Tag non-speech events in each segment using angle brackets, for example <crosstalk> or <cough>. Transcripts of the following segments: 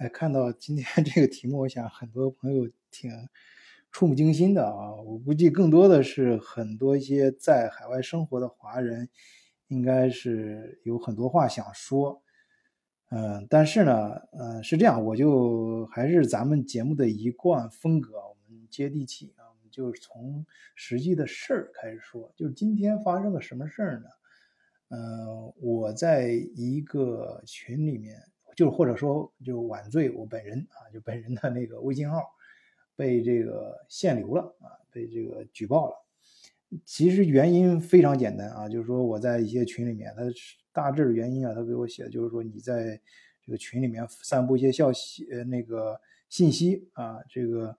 哎，看到今天 <laughs> 这个题目，我想很多朋友挺触目惊心的啊！我估计更多的是很多一些在海外生活的华人，应该是有很多话想说。嗯，但是呢，嗯，是这样，我就还是咱们节目的一贯风格，我们接地气啊，我们就从实际的事儿开始说。就是今天发生了什么事儿呢？嗯，我在一个群里面。就或者说就晚醉我本人啊，就本人的那个微信号被这个限流了啊，被这个举报了。其实原因非常简单啊，就是说我在一些群里面，他大致原因啊，他给我写的就是说你在这个群里面散布一些消息呃那个信息啊，这个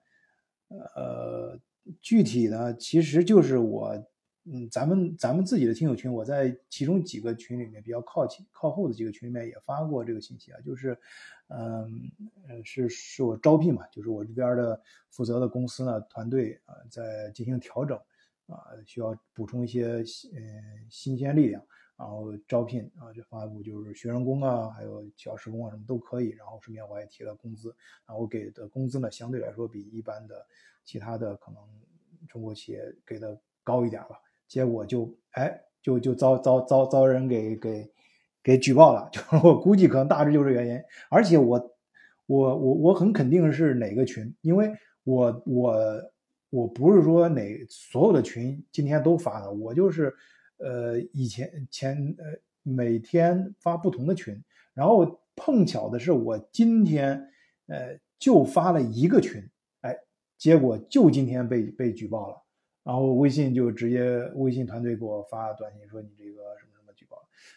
呃具体呢其实就是我。嗯，咱们咱们自己的听友群，我在其中几个群里面比较靠前靠后的几个群里面也发过这个信息啊，就是，嗯，是是我招聘嘛，就是我这边的负责的公司呢团队啊在进行调整啊，需要补充一些嗯新鲜力量，然后招聘啊就发布就是学生工啊，还有小时工啊什么都可以，然后顺便我也提了工资，然后给的工资呢相对来说比一般的其他的可能中国企业给的高一点吧。结果就哎，就就遭遭遭遭人给给给举报了，就 <laughs> 我估计可能大致就是原因。而且我我我我很肯定是哪个群，因为我我我不是说哪所有的群今天都发的，我就是呃以前前呃每天发不同的群，然后碰巧的是我今天呃就发了一个群，哎，结果就今天被被举报了。然后微信就直接微信团队给我发短信说你这个什么什么举报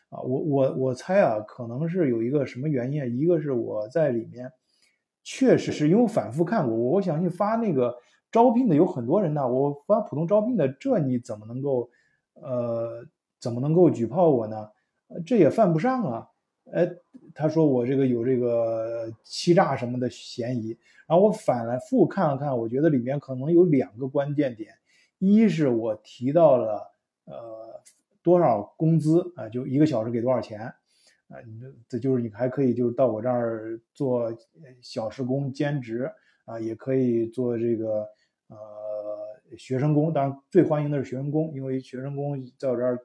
啊，我我我猜啊，可能是有一个什么原因，一个是我在里面确实是因为我反复看过，我相信发那个招聘的有很多人呢，我发普通招聘的，这你怎么能够呃怎么能够举报我呢？这也犯不上啊，哎，他说我这个有这个欺诈什么的嫌疑，然后我反来复看了看，我觉得里面可能有两个关键点。一是我提到了呃多少工资啊，就一个小时给多少钱啊？你这就是你还可以就是到我这儿做小时工兼职啊，也可以做这个呃学生工。当然最欢迎的是学生工，因为学生工在我这儿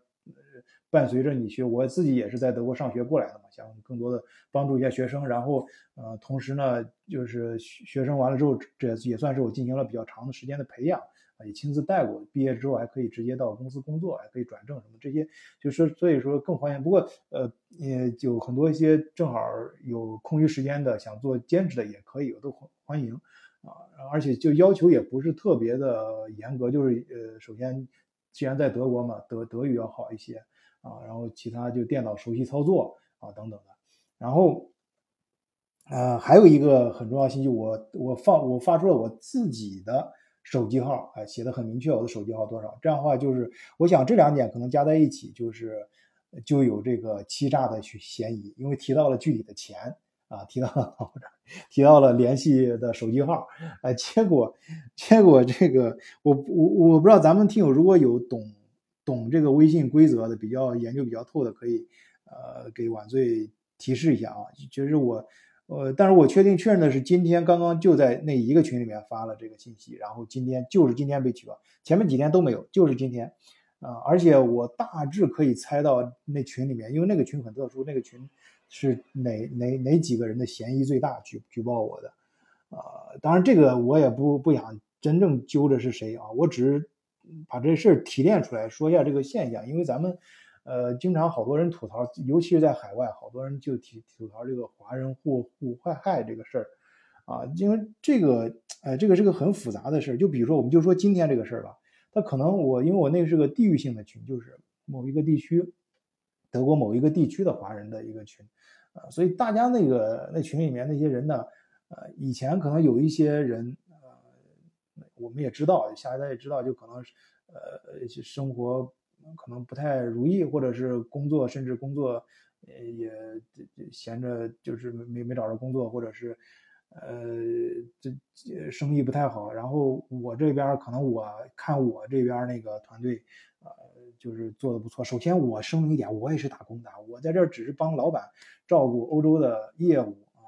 伴随着你学，我自己也是在德国上学过来的嘛，想更多的帮助一下学生。然后呃同时呢，就是学生完了之后，这也算是我进行了比较长的时间的培养。也亲自带过，毕业之后还可以直接到公司工作，还可以转正什么这些，就是所以说更欢迎。不过呃，也有很多一些正好有空余时间的想做兼职的也可以，我都欢欢迎啊。而且就要求也不是特别的严格，就是呃，首先既然在德国嘛，德德语要好一些啊，然后其他就电脑熟悉操作啊等等的。然后呃，还有一个很重要信息，我我放我发出了我自己的。手机号啊，写的很明确，我的手机号多少？这样的话，就是我想这两点可能加在一起，就是就有这个欺诈的嫌疑，因为提到了具体的钱啊，提到了提到了联系的手机号，哎，结果结果这个我我我不知道咱们听友如果有懂懂这个微信规则的，比较研究比较透的，可以呃给晚醉提示一下啊，就是我。呃，但是我确定确认的是，今天刚刚就在那一个群里面发了这个信息，然后今天就是今天被举报，前面几天都没有，就是今天，啊，而且我大致可以猜到那群里面，因为那个群很特殊，那个群是哪哪哪几个人的嫌疑最大举举报我的，啊，当然这个我也不不想真正揪着是谁啊，我只是把这事儿提炼出来说一下这个现象，因为咱们。呃，经常好多人吐槽，尤其是在海外，好多人就提吐槽这个华人互互害害这个事儿，啊，因为这个，哎，这个是个很复杂的事儿。就比如说，我们就说今天这个事儿吧，他可能我因为我那个是个地域性的群，就是某一个地区，德国某一个地区的华人的一个群，啊，所以大家那个那群里面那些人呢，呃，以前可能有一些人，呃，我们也知道，下一代也知道，就可能是，呃，生活。可能不太如意，或者是工作，甚至工作，呃，也闲着，就是没没找着工作，或者是，呃，这生意不太好。然后我这边可能我看我这边那个团队，呃，就是做的不错。首先我声明一点，我也是打工的，我在这儿只是帮老板照顾欧洲的业务啊，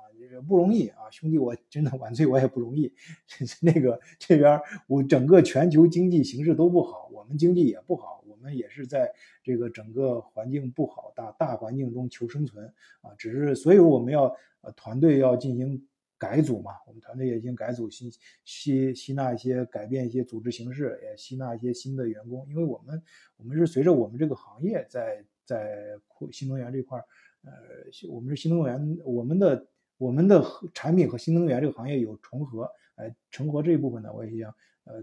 不容易啊，兄弟，我真的晚醉我也不容易。<laughs> 那个这边我整个全球经济形势都不好，我们经济也不好，们也是在这个整个环境不好大大环境中求生存啊。只是所以我们要呃团队要进行改组嘛，我们团队也进行改组，吸吸吸纳一些改变一些组织形式，也吸纳一些新的员工，因为我们我们是随着我们这个行业在在扩新能源这块儿。呃，我们是新能源，我们的我们的产品和新能源这个行业有重合，哎，重合这一部分呢，我也想呃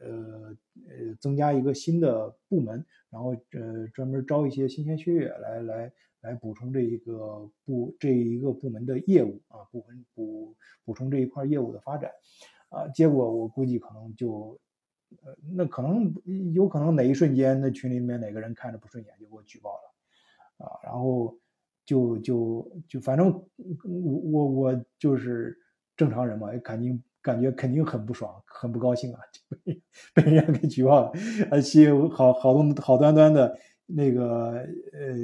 呃呃增加一个新的部门，然后呃专门招一些新鲜血液来来来补充这一个部这一个部门的业务啊，部分补补充这一块业务的发展啊，结果我估计可能就呃那可能有可能哪一瞬间那群里面哪个人看着不顺眼就给我举报了啊，然后。就就就反正我我我就是正常人嘛，也肯定感觉肯定很不爽，很不高兴啊，被被人家给举报了，而且好好多好端端的那个呃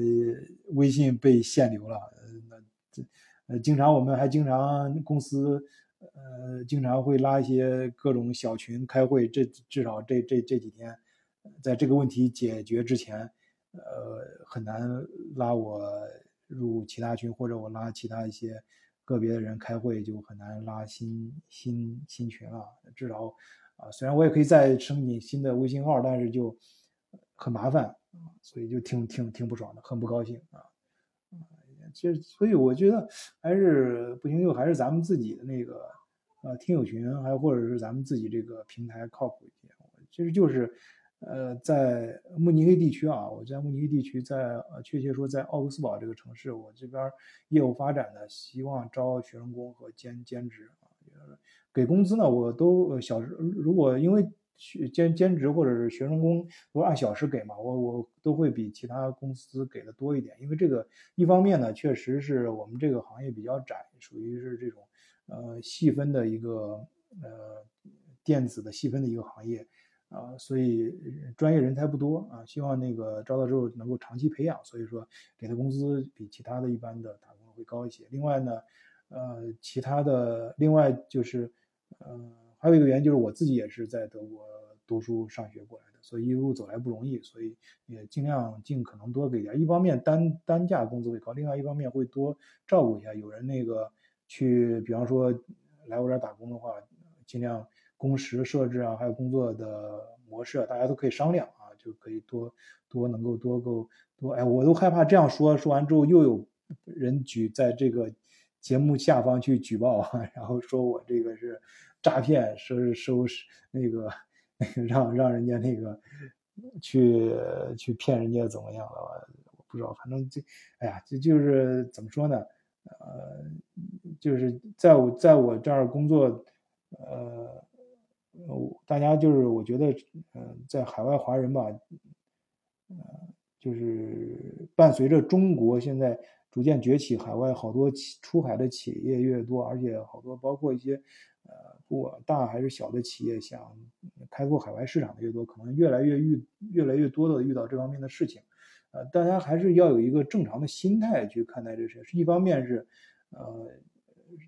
微信被限流了，那这呃经常我们还经常公司呃经常会拉一些各种小群开会，这至少这这这几天，在这个问题解决之前，呃很难拉我。入其他群，或者我拉其他一些个别的人开会，就很难拉新新新群了。至少啊，虽然我也可以再申请新的微信号，但是就很麻烦啊，所以就挺挺挺不爽的，很不高兴啊。其实，所以我觉得还是不行，就还是咱们自己的那个呃听友群，还或者是咱们自己这个平台靠谱一些。其实就是。呃，在慕尼黑地区啊，我在慕尼黑地区，在呃，确切说在奥格斯堡这个城市，我这边业务发展呢，希望招学生工和兼兼职啊，给工资呢，我都小时如果因为兼兼职或者是学生工都按小时给嘛，我我都会比其他公司给的多一点，因为这个一方面呢，确实是我们这个行业比较窄，属于是这种呃细分的一个呃电子的细分的一个行业。啊，所以专业人才不多啊，希望那个招到之后能够长期培养，所以说给的工资比其他的一般的打工会高一些。另外呢，呃，其他的另外就是，呃，还有一个原因就是我自己也是在德国读书上学过来的，所以一路走来不容易，所以也尽量尽可能多给点。一方面单单价工资会高，另外一方面会多照顾一下。有人那个去，比方说来我这儿打工的话，尽量。工时设置啊，还有工作的模式啊，大家都可以商量啊，就可以多多能够多够多。哎，我都害怕这样说，说完之后又有人举在这个节目下方去举报，<laughs> 然后说我这个是诈骗，说是收那个那个 <laughs> 让让人家那个去去骗人家怎么样了？我不知道，反正这哎呀，这就是怎么说呢？呃，就是在我在我这儿工作，呃。呃，大家就是我觉得，嗯，在海外华人吧，呃，就是伴随着中国现在逐渐崛起，海外好多出海的企业越多，而且好多包括一些，呃，不管大还是小的企业想开拓海外市场的越多，可能越来越遇越来越多的遇到这方面的事情，呃，大家还是要有一个正常的心态去看待这事。一方面是，呃，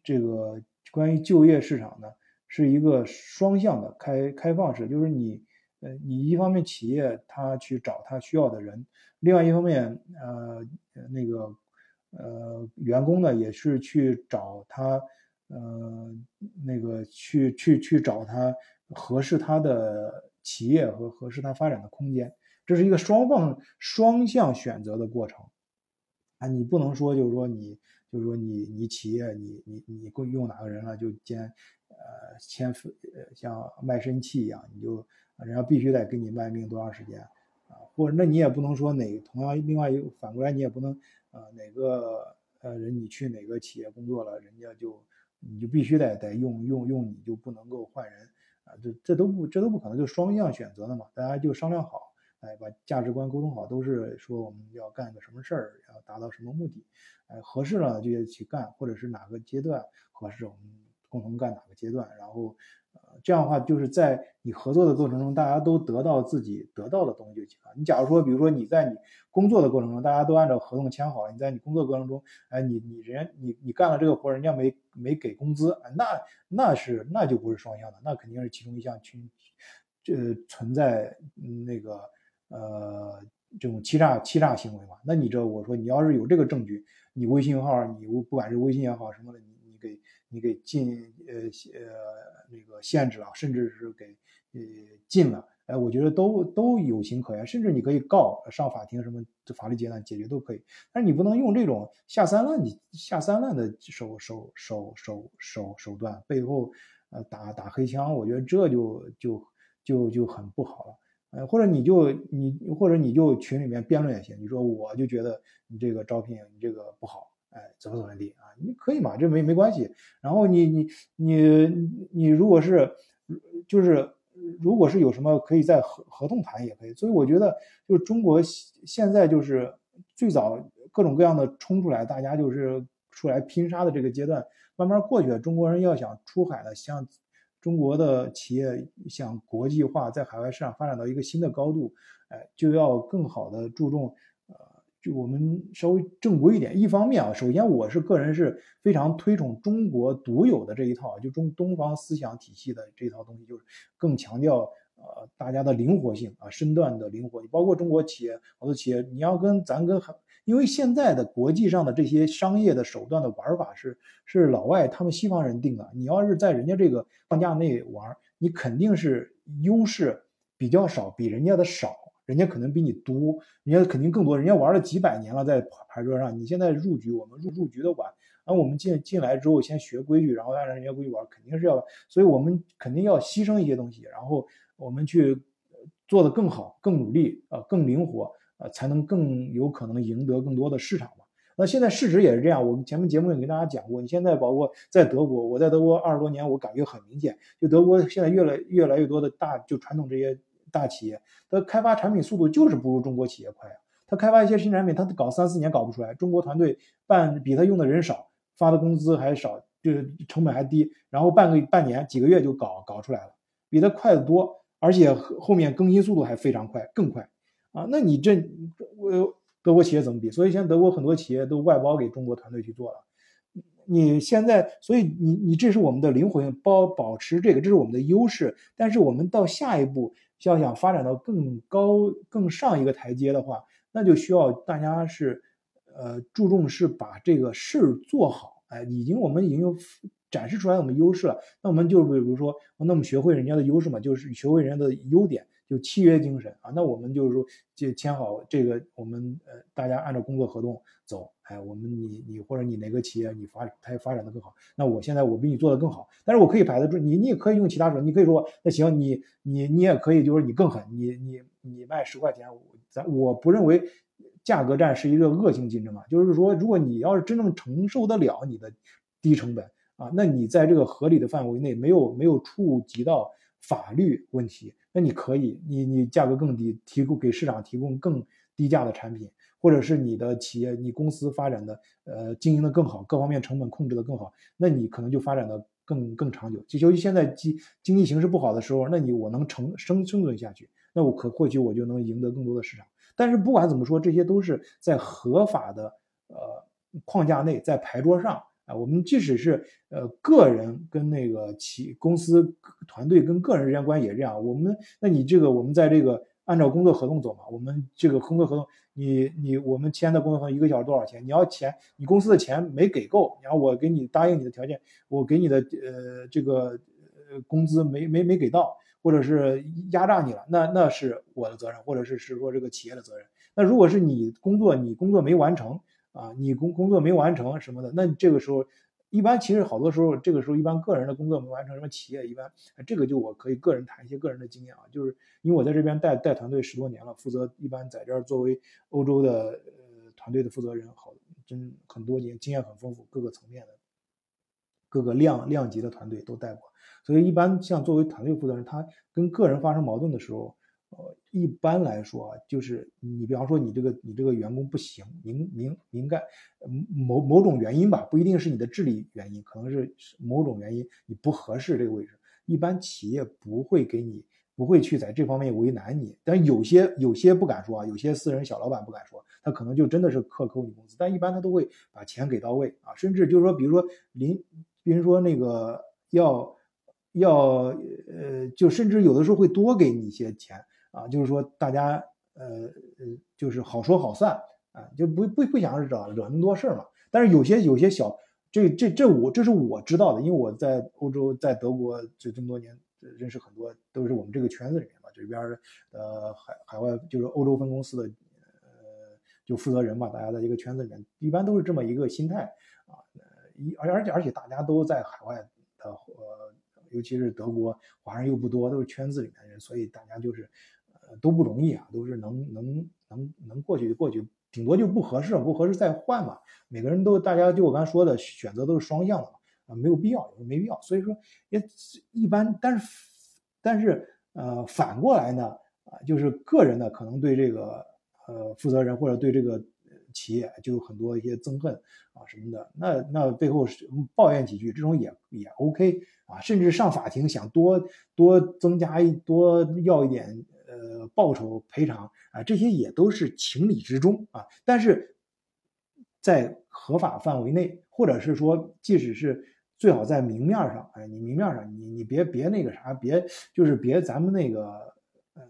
这个关于就业市场呢。是一个双向的开开放式，就是你，呃，你一方面企业他去找他需要的人，另外一方面，呃，那个，呃，员工呢也是去找他，呃，那个去去去找他合适他的企业和合适他发展的空间，这是一个双方双向选择的过程，啊，你不能说就是说你就是说你你企业你你你够用哪个人了就兼。呃，签付呃，像卖身契一样，你就人家必须得给你卖命多长时间啊？或者那你也不能说哪同样另外一个反过来你也不能呃哪个呃人你去哪个企业工作了，人家就你就必须得得用用用你就不能够换人啊？这这都不这都不可能，就双向选择的嘛，大家就商量好，哎，把价值观沟通好，都是说我们要干个什么事儿，要达到什么目的，哎，合适了就去干，或者是哪个阶段合适我们。共同干哪个阶段，然后，呃，这样的话，就是在你合作的过程中，大家都得到自己得到的东西就行了。你假如说，比如说你在你工作的过程中，大家都按照合同签好了，你在你工作过程中，哎，你你人你你干了这个活，人家没没给工资，那那是那就不是双向的，那肯定是其中一项群，这存在那个呃这种欺诈欺诈行为嘛。那你这我说你要是有这个证据，你微信号你不管是微信也好什么的，你你给你给禁呃呃。那个限制了，甚至是给呃禁了，哎，我觉得都都有情可原，甚至你可以告上法庭，什么法律阶段解决都可以。但是你不能用这种下三滥你、下三滥的手手手手手手段，背后呃打打黑枪，我觉得这就就就就很不好了。呃，或者你就你或者你就群里面辩论也行，你说我就觉得你这个招聘你这个不好。哎，怎么怎么地啊？你可以嘛？这没没关系。然后你你你你如果是就是如果是有什么可以在合合同谈也可以。所以我觉得就是中国现在就是最早各种各样的冲出来，大家就是出来拼杀的这个阶段慢慢过去了。中国人要想出海的，像中国的企业想国际化，在海外市场发展到一个新的高度，哎，就要更好的注重。就我们稍微正规一点，一方面啊，首先我是个人是非常推崇中国独有的这一套，就中东方思想体系的这一套东西，就是更强调呃大家的灵活性啊，身段的灵活，包括中国企业好多企业，你要跟咱跟因为现在的国际上的这些商业的手段的玩法是是老外他们西方人定的，你要是在人家这个框架内玩，你肯定是优势比较少，比人家的少。人家可能比你多，人家肯定更多，人家玩了几百年了，在牌桌上，你现在入局，我们入入局的晚，然后我们进进来之后先学规矩，然后按照人家规矩玩，肯定是要，所以我们肯定要牺牲一些东西，然后我们去做得更好、更努力啊、更灵活啊，才能更有可能赢得更多的市场嘛。那现在市值也是这样，我们前面节目也跟大家讲过，你现在包括在德国，我在德国二十多年，我感觉很明显，就德国现在越来越来越多的大就传统这些。大企业，它开发产品速度就是不如中国企业快啊！它开发一些新产品，它搞三四年搞不出来。中国团队办比他用的人少，发的工资还少，就是成本还低，然后半个半年几个月就搞搞出来了，比他快得多，而且后面更新速度还非常快，更快啊！那你这我德国企业怎么比？所以现在德国很多企业都外包给中国团队去做了。你现在，所以你你这是我们的灵活性，保保持这个，这是我们的优势。但是我们到下一步。要想发展到更高、更上一个台阶的话，那就需要大家是，呃，注重是把这个事儿做好。哎，已经我们已经有展示出来我们优势了，那我们就比如说，那我们学会人家的优势嘛，就是学会人家的优点，就契约精神啊。那我们就是说，就签好这个，我们呃，大家按照工作合同走。哎，我们你你或者你哪个企业你发它发展的更好，那我现在我比你做的更好，但是我可以排得住你，你也可以用其他手段，你可以说那行，你你你也可以就是你更狠，你你你卖十块钱，咱我不认为价格战是一个恶性竞争啊，就是说如果你要是真正承受得了你的低成本啊，那你在这个合理的范围内没有没有触及到法律问题，那你可以你你价格更低，提供给市场提供更低价的产品。或者是你的企业、你公司发展的呃经营的更好，各方面成本控制的更好，那你可能就发展的更更长久。就由于现在经经济形势不好的时候，那你我能成生生存下去，那我可或许我就能赢得更多的市场。但是不管怎么说，这些都是在合法的呃框架内，在牌桌上啊。我们即使是呃个人跟那个企公司团队跟个人之间关系也这样，我们那你这个我们在这个。按照工作合同走嘛，我们这个工作合同，你你我们签的工作合同一个小时多少钱？你要钱，你公司的钱没给够，然后我给你答应你的条件，我给你的呃这个呃工资没没没给到，或者是压榨你了，那那是我的责任，或者是是说这个企业的责任。那如果是你工作你工作没完成啊，你工工作没完成什么的，那这个时候。一般其实好多时候，这个时候一般个人的工作没完成，什么企业一般，这个就我可以个人谈一些个人的经验啊，就是因为我在这边带带团队十多年了，负责一般在这儿作为欧洲的呃团队的负责人，好真很多年经验很丰富，各个层面的各个量量级的团队都带过，所以一般像作为团队负责人，他跟个人发生矛盾的时候。呃，一般来说啊，就是你比方说你这个你这个员工不行，明明明干，某某种原因吧，不一定是你的智力原因，可能是某种原因你不合适这个位置，一般企业不会给你。不会去在这方面为难你，但有些有些不敢说啊，有些私人小老板不敢说，他可能就真的是克扣你工资，但一般他都会把钱给到位啊，甚至就是说，比如说临，比如说那个要要呃，就甚至有的时候会多给你一些钱啊，就是说大家呃呃，就是好说好散啊，就不不不想惹惹那么多事儿嘛。但是有些有些小，这这这我这是我知道的，因为我在欧洲在德国就这么多年。认识很多都是我们这个圈子里面嘛，这边呃海海外就是欧洲分公司的呃就负责人嘛，大家在一个圈子里面，一般都是这么一个心态啊，一而而且而且大家都在海外的呃，尤其是德国华人又不多，都是圈子里面的人，所以大家就是都不容易啊，都是能能能能过去就过去，顶多就不合适，不合适再换嘛。每个人都大家就我刚才说的选择都是双向的嘛。啊，没有必要，没必要。所以说，也一般。但是，但是，呃，反过来呢，啊，就是个人呢，可能对这个呃负责人或者对这个企业就有很多一些憎恨啊什么的。那那背后是抱怨几句，这种也也 OK 啊。甚至上法庭想多多增加一多要一点呃报酬赔偿啊，这些也都是情理之中啊。但是在合法范围内，或者是说，即使是。最好在明面上，哎，你明面上，你你别别那个啥，别就是别咱们那个，呃，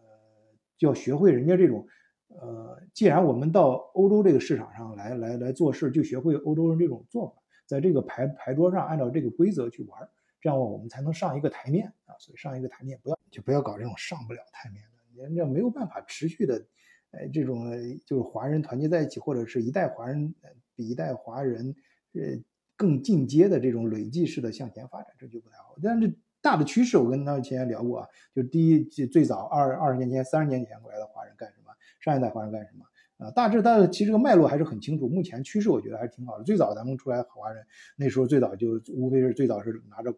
要学会人家这种，呃，既然我们到欧洲这个市场上来来来做事，就学会欧洲人这种做法，在这个牌牌桌上按照这个规则去玩，这样我们才能上一个台面啊。所以上一个台面，不要就不要搞这种上不了台面的，人家没有办法持续的，哎，这种就是华人团结在一起，或者是一代华人比一代华人，呃。更进阶的这种累计式的向前发展，这就不太好。但是大的趋势，我跟他以前聊过啊，就是第一，最早二二十年前、三十年前过来的华人干什么，上一代华人干什么啊？大致它其实这个脉络还是很清楚。目前趋势我觉得还是挺好的。最早咱们出来华人那时候最早就无非是最早是拿着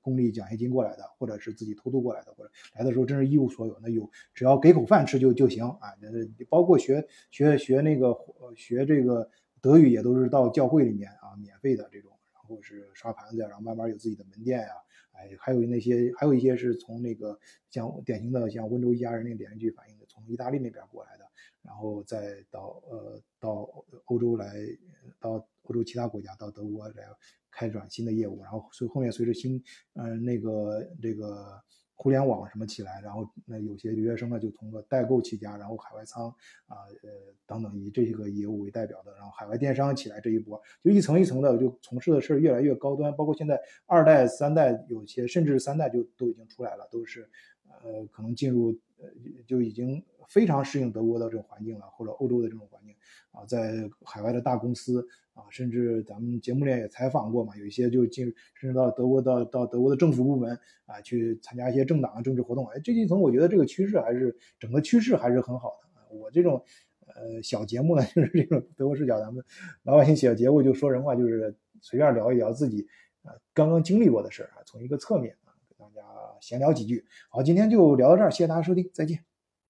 公立奖学金过来的，或者是自己偷渡过来的，或者来的时候真是一无所有，那有只要给口饭吃就就行啊。包括学学学那个学这个。德语也都是到教会里面啊，免费的这种，然后是刷盘子，然后慢慢有自己的门店呀，哎，还有那些，还有一些是从那个像典型的像温州一家人那个连续剧反映的，从意大利那边过来的，然后再到呃到欧洲来，到欧洲其他国家，到德国来开展新的业务，然后随后面随着新嗯那个这个。互联网什么起来，然后那有些留学生呢就通过代购起家，然后海外仓啊呃等等以这些个业务为代表的，然后海外电商起来这一波，就一层一层的就从事的事儿越来越高端，包括现在二代三代有些甚至三代就都已经出来了，都是呃可能进入呃就已经非常适应德国的这种环境了，或者欧洲的这种环境啊，在海外的大公司。啊，甚至咱们节目里也采访过嘛，有一些就进，甚至到德国到到德国的政府部门啊，去参加一些政党政治活动。哎，这一层我觉得这个趋势还是整个趋势还是很好的。我这种呃小节目呢，就是这种德国视角，咱们老百姓写的节目就说人话，就是随便聊一聊自己啊刚刚经历过的事儿啊，从一个侧面大家闲聊几句。好，今天就聊到这儿，谢谢大家收听，再见。